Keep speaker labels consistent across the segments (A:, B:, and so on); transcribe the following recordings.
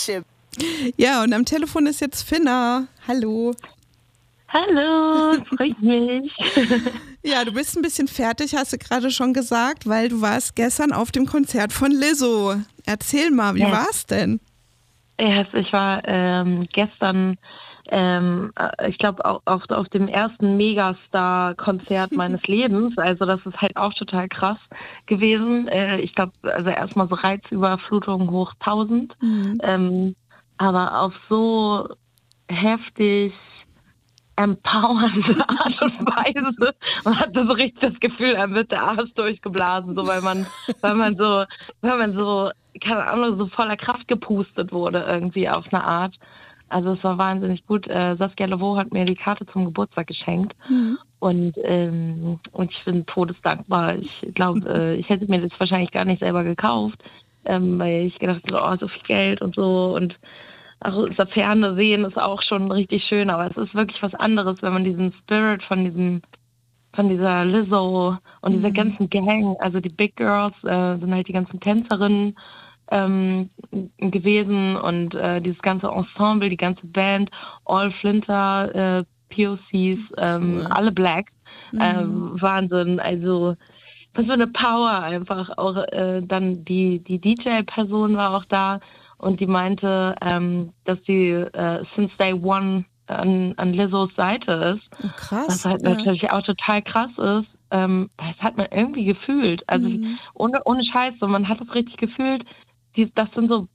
A: Kardashian.
B: Ja, und am Telefon ist jetzt Finna. Hallo.
C: Hallo, freut mich.
B: ja, du bist ein bisschen fertig, hast du gerade schon gesagt, weil du warst gestern auf dem Konzert von Lizzo. Erzähl mal, wie ja. war's denn?
C: Ja, ich war ähm, gestern, ähm, ich glaube, auf, auf dem ersten Megastar-Konzert meines Lebens. Also das ist halt auch total krass gewesen. Äh, ich glaube, also erstmal so Reizüberflutung hoch 1000. Mhm. Ähm, aber auf so heftig empowernde Art und Weise. Man hatte so richtig das Gefühl, er wird der Arsch durchgeblasen, so weil man, weil man so, weil man so, keine Ahnung, so voller Kraft gepustet wurde irgendwie auf eine Art. Also es war wahnsinnig gut. Äh, Saskia Leveau hat mir die Karte zum Geburtstag geschenkt. Mhm. Und, ähm, und ich bin todesdankbar. Ich glaube, äh, ich hätte mir das wahrscheinlich gar nicht selber gekauft, ähm, weil ich gedacht habe, oh, so viel Geld und so. Und also aus der Ferne sehen ist auch schon richtig schön, aber es ist wirklich was anderes, wenn man diesen Spirit von diesem von dieser Lizzo und dieser mhm. ganzen Gang, also die Big Girls äh, sind halt die ganzen Tänzerinnen ähm, gewesen und äh, dieses ganze Ensemble, die ganze Band, All Flinter, äh, POCs, ähm, cool. alle Black, mhm. ähm, Wahnsinn, also was für eine Power einfach, auch äh, dann die, die DJ-Person war auch da, und die meinte, ähm, dass sie äh, since day one an, an Lizzos Seite ist.
B: Oh, krass.
C: Was halt ja. natürlich auch total krass ist. Ähm, das hat man irgendwie gefühlt. Also mhm. ohne, ohne Scheiß, so, man hat es richtig gefühlt. Die, das sind so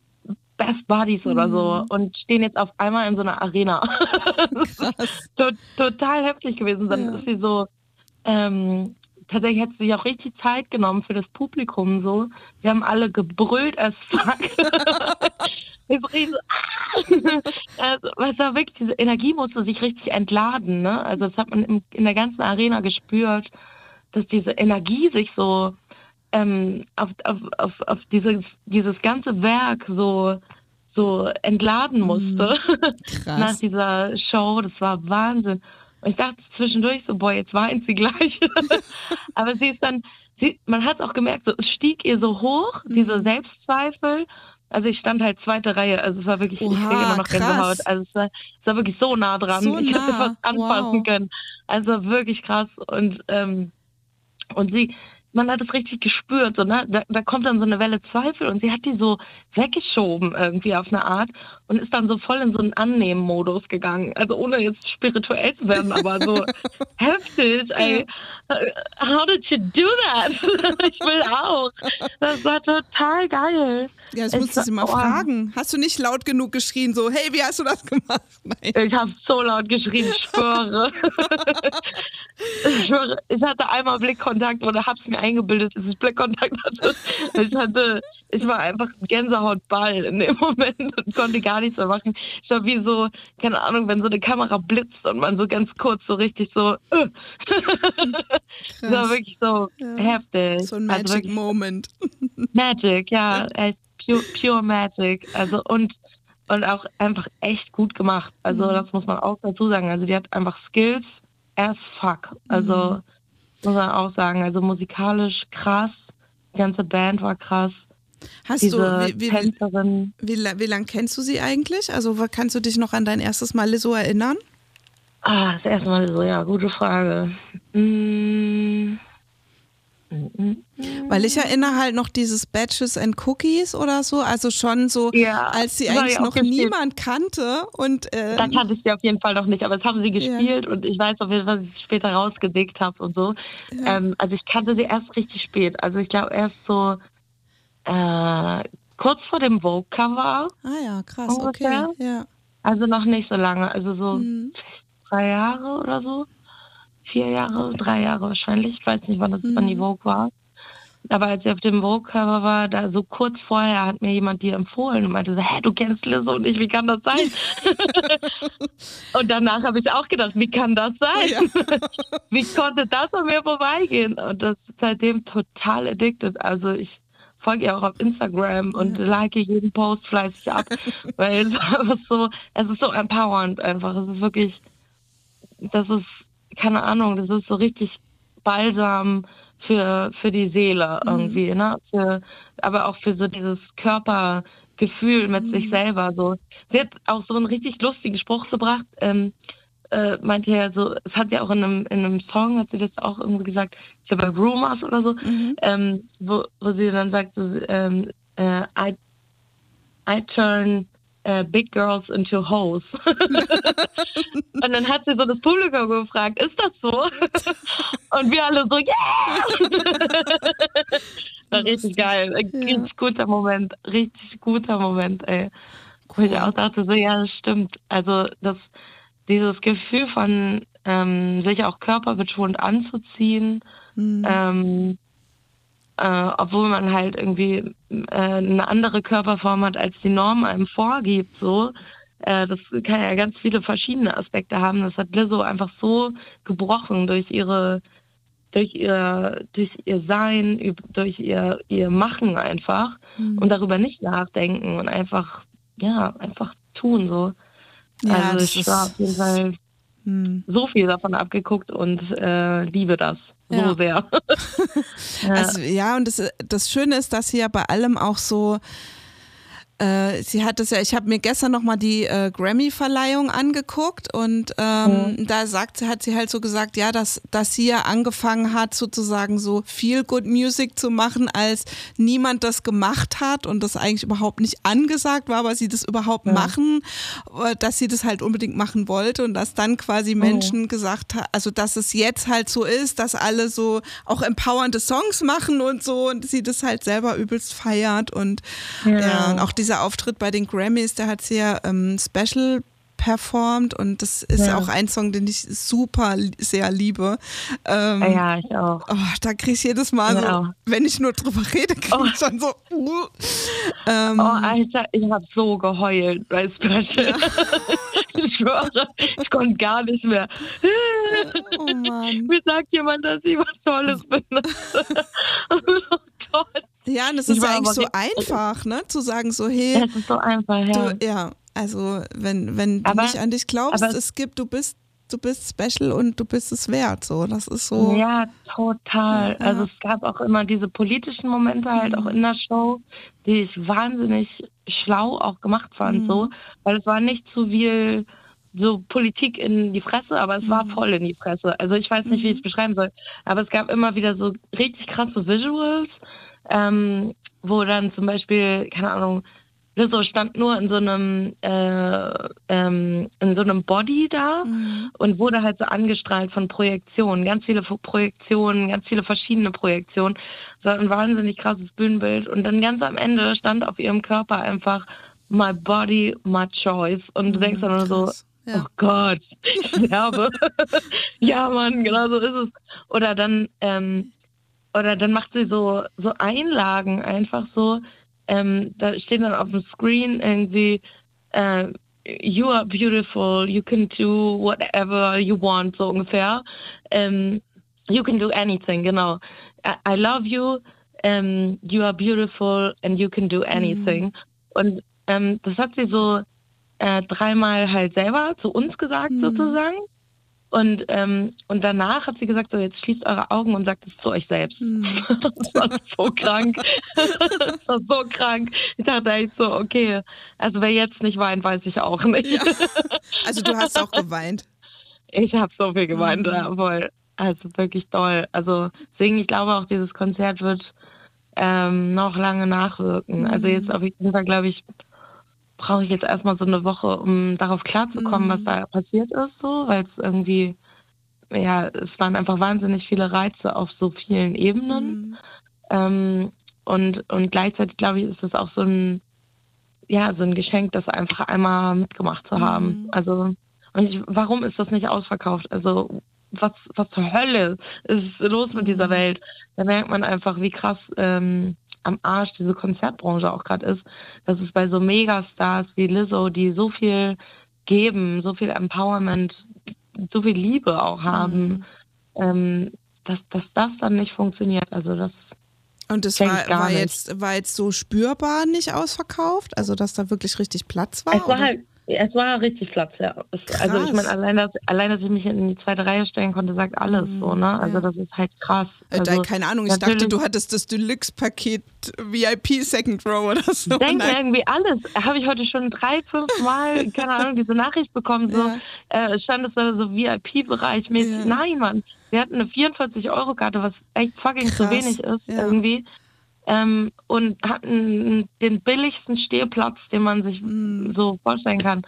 C: Best Buddies oder so mhm. und stehen jetzt auf einmal in so einer Arena. to total heftig gewesen. Dann ja. ist sie so ähm, tatsächlich hat sie sich auch richtig Zeit genommen für das Publikum so. Wir haben alle gebrüllt als fuck. Wir so, also, was war wirklich, diese Energie musste sich richtig entladen, ne? Also das hat man in, in der ganzen Arena gespürt, dass diese Energie sich so ähm, auf, auf, auf, auf dieses, dieses ganze Werk so so entladen musste mhm. nach dieser Show. Das war Wahnsinn. Und ich dachte zwischendurch so, boah, jetzt weint sie gleich. Aber sie ist dann, sie, man hat es auch gemerkt, so, es stieg ihr so hoch, mhm. diese Selbstzweifel. Also ich stand halt zweite Reihe, also es war wirklich, Oha, ich kriege immer noch Gänsehaut. Also es war, es war wirklich so nah dran. So ich hätte fast anfassen wow. können. Also wirklich krass. Und, ähm, und sie, man hat es richtig gespürt. So, ne? da, da kommt dann so eine Welle Zweifel und sie hat die so weggeschoben irgendwie auf eine Art und ist dann so voll in so einen Annehmen-Modus gegangen. Also ohne jetzt spirituell zu werden, aber so heftig. Ey. How did you do that? ich will auch. Das war total geil.
B: Ja, das musst du sie mal oh. fragen. Hast du nicht laut genug geschrien, so, hey, wie hast du das gemacht?
C: Nein. Ich habe so laut geschrien, ich schwöre. ich schwöre, ich hatte einmal Blickkontakt oder hab's mir eingebildet, dass ich Blickkontakt hatte. Ich hatte, ich war einfach ein Gänsehautball in dem Moment und konnte gar nichts mehr machen. Ich war wie so, keine Ahnung, wenn so eine Kamera blitzt und man so ganz kurz so richtig so, äh. das war wirklich so ja. heftig.
B: So ein also Magic also Moment.
C: Magic, ja, pure, pure Magic. Also und und auch einfach echt gut gemacht. Also mhm. das muss man auch dazu sagen. Also die hat einfach Skills as fuck. Also mhm muss man auch sagen. Also musikalisch krass, die ganze Band war krass.
B: Hast Diese du, wie, wie. Wie, wie, lange kennst du sie eigentlich? Also kannst du dich noch an dein erstes Mal so erinnern?
C: Ah, das erste Mal so, ja, gute Frage. Mmh.
B: Weil ich erinnere halt noch dieses Batches and Cookies oder so, also schon so, ja, als sie eigentlich noch gespielt. niemand kannte. Und,
C: ähm, Dann kannte ich sie auf jeden Fall noch nicht, aber das haben sie gespielt ja. und ich weiß auf jeden Fall, was ich später rausgedickt habe und so. Ähm, also ich kannte sie erst richtig spät. Also ich glaube erst so äh, kurz vor dem Vogue-Cover.
B: Ah ja, krass, ungefähr. okay. Ja.
C: Also noch nicht so lange, also so hm. drei Jahre oder so vier Jahre, drei Jahre wahrscheinlich. Ich weiß nicht, wann das mhm. wann die Vogue war. Aber als ich auf dem Vogue-Cover war, da so kurz vorher hat mir jemand die empfohlen und meinte so, hä, du kennst Lizzo und ich, wie kann das sein? und danach habe ich auch gedacht, wie kann das sein? Ja. wie konnte das an mir vorbeigehen? Und das ist seitdem total addicted. Also ich folge ihr auch auf Instagram und ja. like jeden Post fleißig ab, weil es ist so, es ist so empowernd einfach. Es ist wirklich, das ist keine Ahnung, das ist so richtig Balsam für, für die Seele mhm. irgendwie, mhm. ne? Für, aber auch für so dieses Körper, Gefühl mit mhm. sich selber. So. Sie hat auch so einen richtig lustigen Spruch gebracht. Ähm, äh, meinte ja so, es hat ja auch in einem, in einem Song, hat sie das auch irgendwie gesagt, ist ja bei Rumors oder so, mhm. ähm, wo, wo sie dann sagt, so, ähm, äh, I, I turn uh, Big Girls into Hoes. und dann hat sie so das Publikum gefragt, ist das so? und wir alle so, yeah! War richtig geil. Ein ja. richtig guter Moment. Richtig guter Moment, ey. Wo ich auch dachte, so, ja, das stimmt. Also, das, dieses Gefühl von ähm, sich auch körperbetont anzuziehen, mhm. ähm, äh, obwohl man halt irgendwie äh, eine andere Körperform hat, als die Norm einem vorgibt, so. Äh, das kann ja ganz viele verschiedene Aspekte haben. Das hat Lizzo einfach so gebrochen durch ihre, durch ihr, durch ihr Sein, durch ihr, ihr Machen einfach mhm. und darüber nicht nachdenken und einfach, ja, einfach tun, so. Ja, also ich war auf jeden Fall hm. so viel davon abgeguckt und äh, liebe das so ja. sehr.
B: ja. Also ja, und das, das Schöne ist, dass sie ja bei allem auch so äh, sie hat es ja, ich habe mir gestern nochmal die äh, Grammy-Verleihung angeguckt und ähm, mhm. da sagt hat sie halt so gesagt, ja, dass, dass sie ja angefangen hat, sozusagen so viel Good Music zu machen, als niemand das gemacht hat und das eigentlich überhaupt nicht angesagt war, aber sie das überhaupt ja. machen, äh, dass sie das halt unbedingt machen wollte und dass dann quasi Menschen oh. gesagt haben, also dass es jetzt halt so ist, dass alle so auch empowernde Songs machen und so und sie das halt selber übelst feiert und ja, ja und auch die dieser Auftritt bei den Grammys, der hat sehr ähm, special performt und das ist ja. auch ein Song, den ich super sehr liebe.
C: Ähm, ja, ich auch.
B: Oh, da kriege ich jedes Mal ja. so, wenn ich nur drüber rede, kriege oh. ich schon so. Uh,
C: ähm, oh, Alter, ich habe so geheult bei Special. Ja. ich schwöre, ich konnte gar nicht mehr. Oh Mann. Mir sagt jemand, dass ich was Tolles bin. oh
B: Gott. Ja, und es ist eigentlich so einfach, ne? Zu sagen so, hey.
C: Es ist so einfach,
B: ja. Du, ja, also wenn, wenn du aber, nicht an dich glaubst, es gibt, du bist, du bist special und du bist es wert. So, das ist so.
C: Ja, total. Ja. Also es gab auch immer diese politischen Momente halt mhm. auch in der Show, die ich wahnsinnig schlau auch gemacht fand, mhm. so, weil es war nicht zu viel so Politik in die Fresse, aber es war mhm. voll in die Fresse. Also ich weiß nicht, wie ich es mhm. beschreiben soll, aber es gab immer wieder so richtig krasse Visuals ähm, wo dann zum Beispiel, keine Ahnung, Lizzo stand nur in so einem äh, ähm, in so einem Body da mhm. und wurde halt so angestrahlt von Projektionen, ganz viele Projektionen, ganz viele verschiedene Projektionen. So ein wahnsinnig krasses Bühnenbild und dann ganz am Ende stand auf ihrem Körper einfach My Body, My Choice und du mhm, denkst dann nur so, ja. oh Gott, ich sterbe. ja, Mann, genau so ist es. Oder dann ähm, oder dann macht sie so, so Einlagen einfach so. Ähm, da steht dann auf dem Screen irgendwie, äh, you are beautiful, you can do whatever you want, so ungefähr. Ähm, you can do anything, genau. I, I love you, um, you are beautiful and you can do anything. Mhm. Und ähm, das hat sie so äh, dreimal halt selber zu uns gesagt, mhm. sozusagen. Und, ähm, und danach hat sie gesagt, so jetzt schließt eure Augen und sagt es zu euch selbst. Mhm. das war so krank. das war so krank. Ich dachte echt so, okay, also wer jetzt nicht weint, weiß ich auch nicht. Ja.
B: Also du hast auch geweint.
C: Ich habe so viel geweint, mhm. ja, voll. Also wirklich toll. Also deswegen, ich glaube auch, dieses Konzert wird ähm, noch lange nachwirken. Mhm. Also jetzt auf jeden Fall, glaube ich, brauche ich jetzt erstmal so eine Woche, um darauf klarzukommen, mhm. was da passiert ist, so, weil es irgendwie, ja, es waren einfach wahnsinnig viele Reize auf so vielen Ebenen. Mhm. Ähm, und, und gleichzeitig, glaube ich, ist es auch so ein, ja, so ein Geschenk, das einfach einmal mitgemacht zu haben. Mhm. Also, und ich, warum ist das nicht ausverkauft? Also, was, was zur Hölle ist los mit dieser mhm. Welt? Da merkt man einfach, wie krass ähm, am Arsch diese Konzertbranche auch gerade ist, dass es bei so Megastars wie Lizzo, die so viel geben, so viel Empowerment, so viel Liebe auch haben, mhm. ähm, dass, dass das dann nicht funktioniert. Also das
B: und das war, war jetzt, war jetzt so spürbar nicht ausverkauft? Also dass da wirklich richtig Platz war?
C: Es war halt Es war richtig Platz, ja. Es, also ich meine, allein dass, allein, dass ich mich in die zweite Reihe stellen konnte, sagt alles mhm, so, ne? Also ja. das ist halt krass.
B: Äh,
C: also,
B: keine Ahnung, ich dachte, du hattest das Deluxe-Paket VIP Second Row oder so.
C: Denke irgendwie alles. Habe ich heute schon drei, fünf Mal, keine Ahnung, diese Nachricht bekommen, so ja. äh, stand es da so VIP-Bereich mäßig. Ja. Nein, Mann. Wir hatten eine 44-Euro-Karte, was echt fucking krass. zu wenig ist irgendwie ähm, und hatten den billigsten Stehplatz, den man sich mm. so vorstellen kann.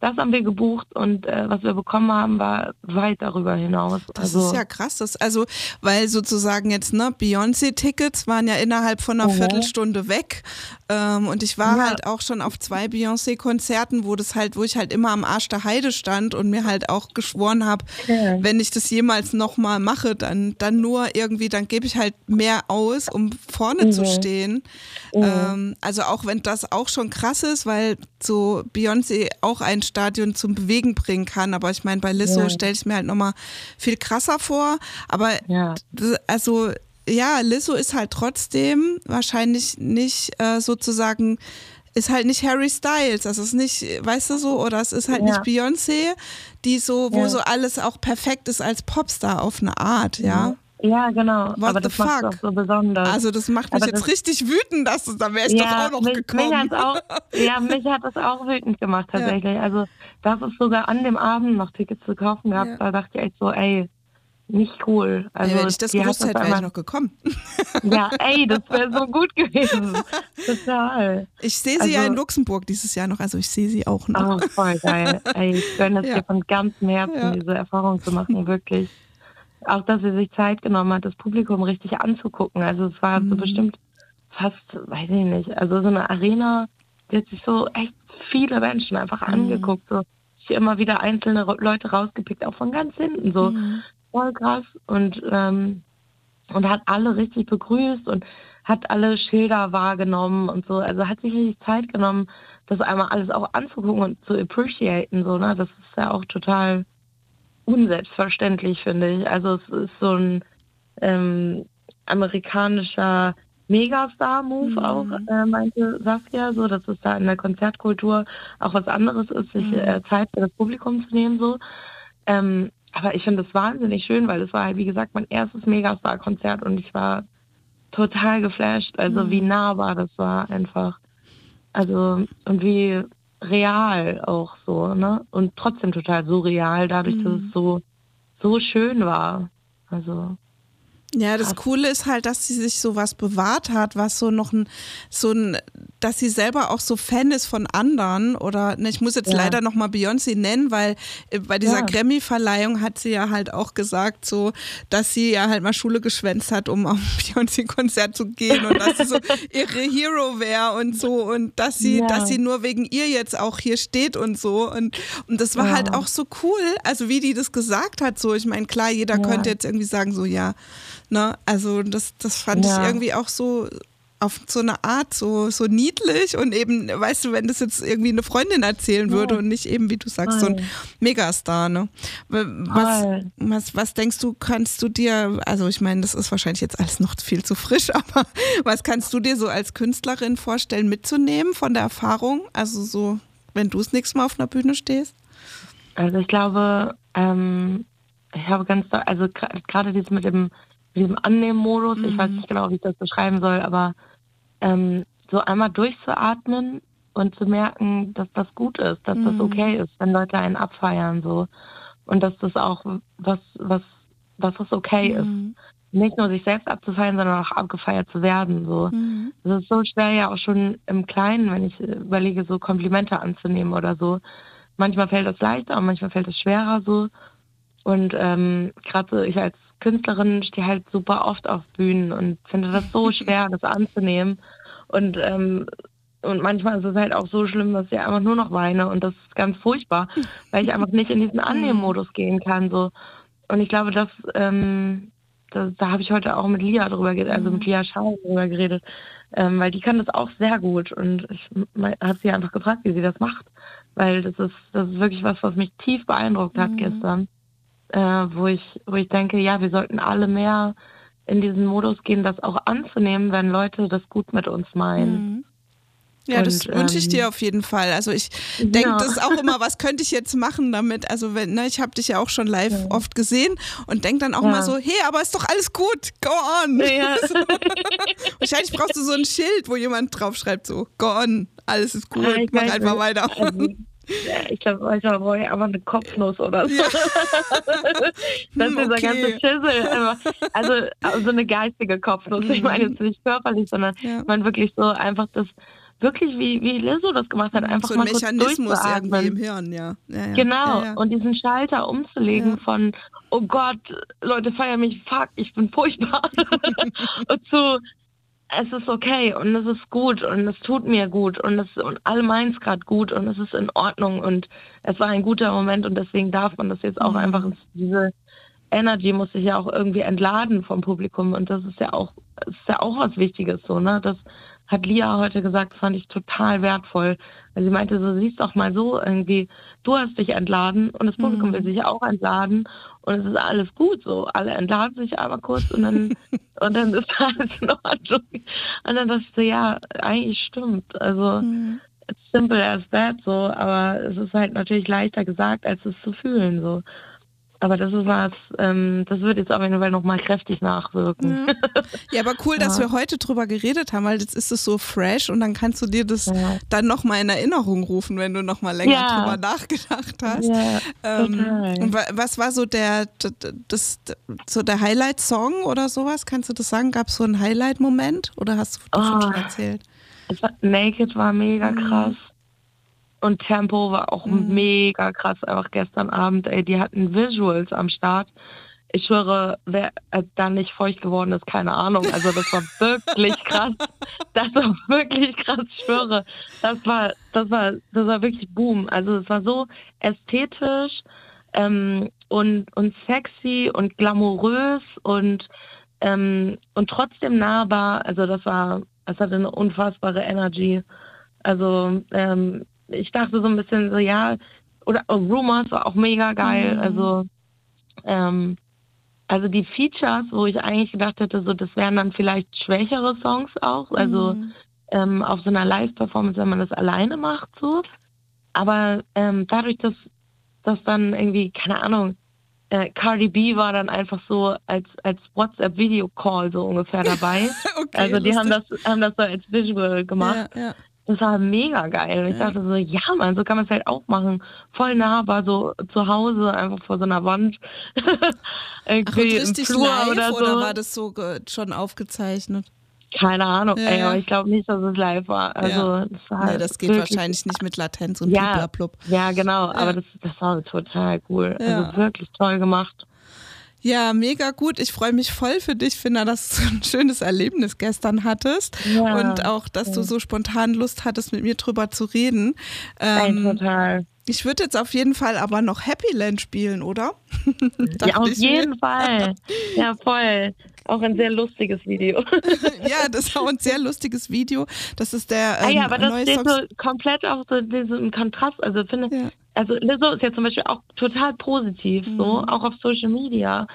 C: Das haben wir gebucht und äh, was wir bekommen haben, war weit darüber hinaus.
B: Das also, ist ja krass. Das, also, weil sozusagen jetzt, ne, Beyoncé-Tickets waren ja innerhalb von einer oh. Viertelstunde weg. Ähm, und ich war ja. halt auch schon auf zwei Beyoncé-Konzerten, wo das halt, wo ich halt immer am Arsch der Heide stand und mir halt auch geschworen habe, ja. wenn ich das jemals nochmal mache, dann, dann nur irgendwie, dann gebe ich halt mehr aus, um vorne mhm. zu stehen. Mhm. Ähm, also auch wenn das auch schon krass ist, weil so Beyoncé auch ein Stadion zum Bewegen bringen kann. Aber ich meine, bei Lizzo ja. stelle ich mir halt nochmal viel krasser vor. Aber ja. also ja, Lizzo ist halt trotzdem wahrscheinlich nicht äh, sozusagen ist halt nicht Harry Styles, das ist nicht, weißt du so, oder es ist halt ja. nicht Beyoncé, die so, wo ja. so alles auch perfekt ist als Popstar auf eine Art, ja.
C: Ja, genau. What aber das macht es so besonders.
B: Also das macht mich aber jetzt richtig wütend, dass es, da wäre ich ja, doch auch noch mich, gekommen.
C: Mich auch, ja, mich hat das auch wütend gemacht tatsächlich. Also das ist sogar an dem Abend noch Tickets zu kaufen gehabt. Ja. Da dachte ich echt so, ey, nicht cool. Also,
B: ja, wenn ich das gewusst hätte, wäre ich noch gekommen.
C: Ja, ey, das wäre so gut gewesen. Total.
B: Ich sehe sie also, ja in Luxemburg dieses Jahr noch, also ich sehe sie auch noch.
C: Oh, voll geil. Ey, ich gönne es ja. dir von ganzem Herzen, diese Erfahrung zu machen, wirklich auch, dass sie sich Zeit genommen hat, das Publikum richtig anzugucken. Also es war mhm. so bestimmt fast, weiß ich nicht, also so eine Arena, die hat sich so echt viele Menschen einfach mhm. angeguckt, so immer wieder einzelne Leute rausgepickt, auch von ganz hinten, so mhm. Voll krass und ähm, und hat alle richtig begrüßt und hat alle Schilder wahrgenommen und so. Also hat sich richtig Zeit genommen, das einmal alles auch anzugucken und zu appreciaten, so, ne? Das ist ja auch total unselbstverständlich, finde ich. Also es ist so ein ähm, amerikanischer Megastar-Move mhm. auch, äh, meinte Saskia, so, dass es da in der Konzertkultur auch was anderes ist, sich mhm. äh, Zeit für das Publikum zu nehmen, so. Ähm, aber ich finde das wahnsinnig schön, weil es war halt, wie gesagt, mein erstes Megastar-Konzert und ich war total geflasht, also mhm. wie nahbar das war einfach. Also, und wie real auch so, ne? Und trotzdem total surreal, dadurch, mhm. dass es so, so schön war. Also.
B: Ja, das Coole ist halt, dass sie sich sowas bewahrt hat, was so noch ein, so ein, dass sie selber auch so Fan ist von anderen oder, ne, ich muss jetzt ja. leider nochmal Beyoncé nennen, weil äh, bei dieser ja. Grammy-Verleihung hat sie ja halt auch gesagt, so, dass sie ja halt mal Schule geschwänzt hat, um auf ein Beyoncé-Konzert zu gehen und dass sie so ihre Hero wäre und so und dass sie, ja. dass sie nur wegen ihr jetzt auch hier steht und so und, und das war halt auch so cool, also wie die das gesagt hat, so, ich meine, klar, jeder könnte jetzt irgendwie sagen, so, ja, Ne? Also das, das fand ich irgendwie auch so auf so eine Art so, so niedlich und eben, weißt du, wenn das jetzt irgendwie eine Freundin erzählen würde ja. und nicht eben, wie du sagst, Voll. so ein Megastar, ne? Was, was, was denkst du, kannst du dir, also ich meine, das ist wahrscheinlich jetzt alles noch viel zu frisch, aber was kannst du dir so als Künstlerin vorstellen mitzunehmen von der Erfahrung? Also so, wenn du das nächste Mal auf einer Bühne stehst?
C: Also ich glaube, ähm, ich habe ganz, also gerade dieses mit dem diesem Annehmen-Modus. Ich weiß mhm. nicht genau, wie ich das beschreiben soll, aber ähm, so einmal durchzuatmen und zu merken, dass das gut ist, dass mhm. das okay ist, wenn Leute einen abfeiern so und dass das auch was was dass das okay mhm. ist. Nicht nur sich selbst abzufeiern, sondern auch abgefeiert zu werden. So. Mhm. Das ist so schwer ja auch schon im Kleinen, wenn ich überlege, so Komplimente anzunehmen oder so. Manchmal fällt das leichter und manchmal fällt es schwerer so. Und ähm, gerade ich als Künstlerin stehe halt super oft auf Bühnen und finde das so schwer, das anzunehmen. Und, ähm, und manchmal ist es halt auch so schlimm, dass ich einfach nur noch weine und das ist ganz furchtbar, weil ich einfach nicht in diesen Annehmmodus gehen kann. So. Und ich glaube, dass, ähm, das, da habe ich heute auch mit Lia drüber geredet, also mit mhm. Lia Schau drüber geredet, ähm, weil die kann das auch sehr gut und ich habe sie einfach gefragt, wie sie das macht, weil das ist, das ist wirklich was, was mich tief beeindruckt hat mhm. gestern äh, wo ich, wo ich denke, ja, wir sollten alle mehr in diesen Modus gehen, das auch anzunehmen, wenn Leute das gut mit uns meinen. Mhm.
B: Ja, das und, wünsche ich ähm, dir auf jeden Fall. Also ich denke, ja. das ist auch immer, was könnte ich jetzt machen damit? Also wenn, ne, ich habe dich ja auch schon live ja. oft gesehen und denke dann auch ja. mal so, hey, aber ist doch alles gut, go on. Wahrscheinlich brauchst du so ein Schild, wo jemand draufschreibt so, go on, alles ist gut, mach einfach weiter. Also,
C: ich glaube, manchmal brauche ich einfach eine Kopfnuss oder so. Ja. das ist okay. dieser ganze Schissel. Also, also eine geistige Kopfnuss. Ich meine jetzt nicht körperlich, sondern ja. man wirklich so einfach das wirklich wie, wie Lizzo das gemacht hat, einfach so ein mal Mechanismus kurz irgendwie
B: im Hirn, ja. ja, ja.
C: Genau, ja, und diesen Schalter umzulegen von, oh Gott, Leute feiern mich, fuck, ich bin furchtbar, und zu, es ist okay und es ist gut und es tut mir gut und, es, und alle meinen es gerade gut und es ist in Ordnung und es war ein guter Moment und deswegen darf man das jetzt auch mhm. einfach, diese Energy muss sich ja auch irgendwie entladen vom Publikum und das ist ja auch, ist ja auch was Wichtiges so, ne, dass hat Lia heute gesagt, fand ich total wertvoll. Weil sie meinte, so siehst doch mal so irgendwie, du hast dich entladen und das Publikum mhm. will sich auch entladen und es ist alles gut so. Alle entladen sich aber kurz und dann und dann ist alles in Ordnung. Und dann dachte ich so, ja, eigentlich stimmt. Also mhm. it's simple as that so, aber es ist halt natürlich leichter gesagt, als es zu fühlen so. Aber das ist was, ähm, das wird jetzt auf jeden Fall nochmal kräftig nachwirken.
B: Mhm. Ja, aber cool, dass wir heute drüber geredet haben, weil jetzt ist es so fresh und dann kannst du dir das ja. dann nochmal in Erinnerung rufen, wenn du nochmal länger ja. drüber nachgedacht hast. Ja, ähm, und was war so der, das, so der Highlight-Song oder sowas? Kannst du das sagen? Gab es so einen Highlight-Moment oder hast du das oh, schon erzählt?
C: War, Naked war mega mhm. krass. Und Tempo war auch mhm. mega krass, einfach gestern Abend. Ey, die hatten Visuals am Start. Ich schwöre, wer äh, da nicht feucht geworden ist, keine Ahnung. Also das war wirklich krass. Das war wirklich krass, ich schwöre. Das war, das war, das war wirklich Boom. Also es war so ästhetisch ähm, und, und sexy und glamourös und, ähm, und trotzdem nahbar. Also das war, es hatte eine unfassbare Energy. Also ähm, ich dachte so ein bisschen so, ja, oder oh, Rumors war auch mega geil. Mhm. Also, ähm, also die Features, wo ich eigentlich gedacht hätte, so das wären dann vielleicht schwächere Songs auch, also mhm. ähm, auf so einer Live-Performance, wenn man das alleine macht, so. Aber ähm, dadurch, dass das dann irgendwie, keine Ahnung, äh, Cardi B war dann einfach so als, als WhatsApp-Video-Call so ungefähr dabei. okay, also die haben das, haben das so als Visual gemacht. Ja, ja. Das war mega geil. Und ich dachte so, ja man, so kann man es halt auch machen. Voll nahbar, so zu Hause, einfach vor so einer Wand.
B: Irgendwie Ach, im Flur live, oder so. Oder war das so schon aufgezeichnet?
C: Keine Ahnung, ja, ey, aber ich glaube nicht, dass es live war. Also ja.
B: das, war nee, das geht wahrscheinlich nicht mit Latenz und
C: ja. Ja, genau, aber das, das war total cool. Also wirklich toll gemacht.
B: Ja, mega gut. Ich freue mich voll für dich, Finna, dass du ein schönes Erlebnis gestern hattest ja, und auch, dass ja. du so spontan Lust hattest, mit mir drüber zu reden.
C: Ähm, total.
B: Ich würde jetzt auf jeden Fall aber noch Happy Land spielen, oder?
C: ja, auf jeden. Fall. Ja, voll. Auch ein sehr lustiges Video.
B: ja, das ist auch ein sehr lustiges Video. Das ist der. Ähm, ah
C: ja, ähm, aber das steht so komplett auf so diesem Kontrast. Also finde, ja also Lizzo ist ja zum Beispiel auch total positiv, mhm. so, auch auf Social Media.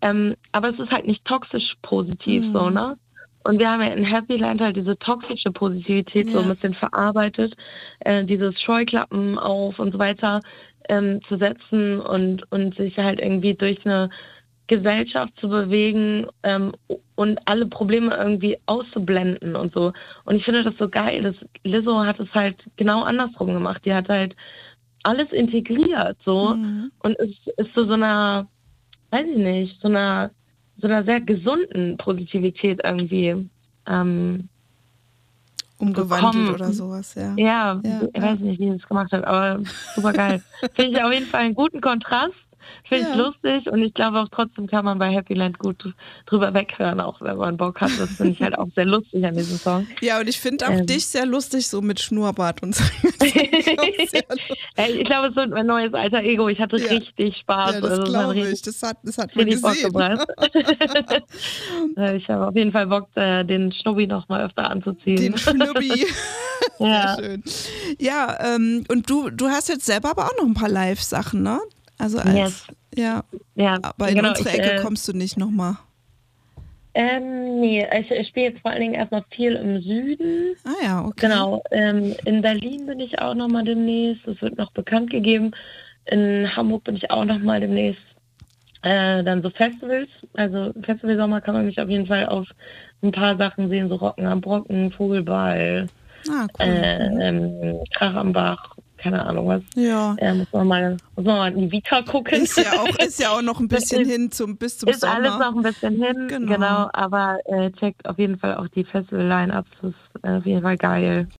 C: Ähm, aber es ist halt nicht toxisch positiv, mhm. so, ne? Und wir haben ja in Happy Land halt diese toxische Positivität ja. so ein bisschen verarbeitet, äh, dieses Scheuklappen auf und so weiter ähm, zu setzen und, und sich halt irgendwie durch eine Gesellschaft zu bewegen ähm, und alle Probleme irgendwie auszublenden und so. Und ich finde das so geil. dass Lizzo hat es halt genau andersrum gemacht. Die hat halt alles integriert so mhm. und es ist zu so einer, weiß ich nicht, so einer, so einer sehr gesunden Positivität irgendwie ähm,
B: umgewandelt gekommen. oder sowas, ja.
C: Ja, ja ich weiß nicht, wie sie es gemacht hat, aber super geil. Finde ich auf jeden Fall einen guten Kontrast Finde ich ja. lustig und ich glaube auch trotzdem kann man bei Happy Land gut drüber weghören, auch wenn man Bock hat. Das finde ich halt auch sehr lustig an diesem Song.
B: Ja, und ich finde auch ähm. dich sehr lustig, so mit Schnurrbart und so.
C: hey, ich glaube, es wird mein neues alter Ego. Ich hatte ja. richtig Spaß.
B: Ja, das also, glaube ich. Das hat, das hat man gesehen.
C: Ich habe auf jeden Fall Bock, äh, den Schnubbi noch mal öfter anzuziehen.
B: Den Schnubbi. ja. schön. Ja, ähm, und du, du hast jetzt selber aber auch noch ein paar Live-Sachen, ne? Also als, yes. ja,
C: ja,
B: aber in genau, unsere Ecke ich, äh, kommst du nicht nochmal.
C: Ähm, nee, ich, ich spiele jetzt vor allen Dingen erstmal viel im Süden.
B: Ah ja, okay.
C: Genau. Ähm, in Berlin bin ich auch nochmal demnächst. Das wird noch bekannt gegeben. In Hamburg bin ich auch nochmal demnächst. Äh, dann so Festivals. Also Festivalsommer kann man mich auf jeden Fall auf ein paar Sachen sehen, so Rocken am Brocken, Vogelball, ah, cool. äh, mhm. ähm, Krach am Bach, keine Ahnung was.
B: Ja.
C: Äh, muss, man mal, muss man mal in die Vita gucken.
B: Ist ja auch, ist ja auch noch ein bisschen hin zum bis zum
C: ist
B: Sommer.
C: Ist alles noch ein bisschen hin, genau. genau aber äh, checkt auf jeden Fall auch die Festival-Line-Ups, das ist äh, auf jeden Fall geil.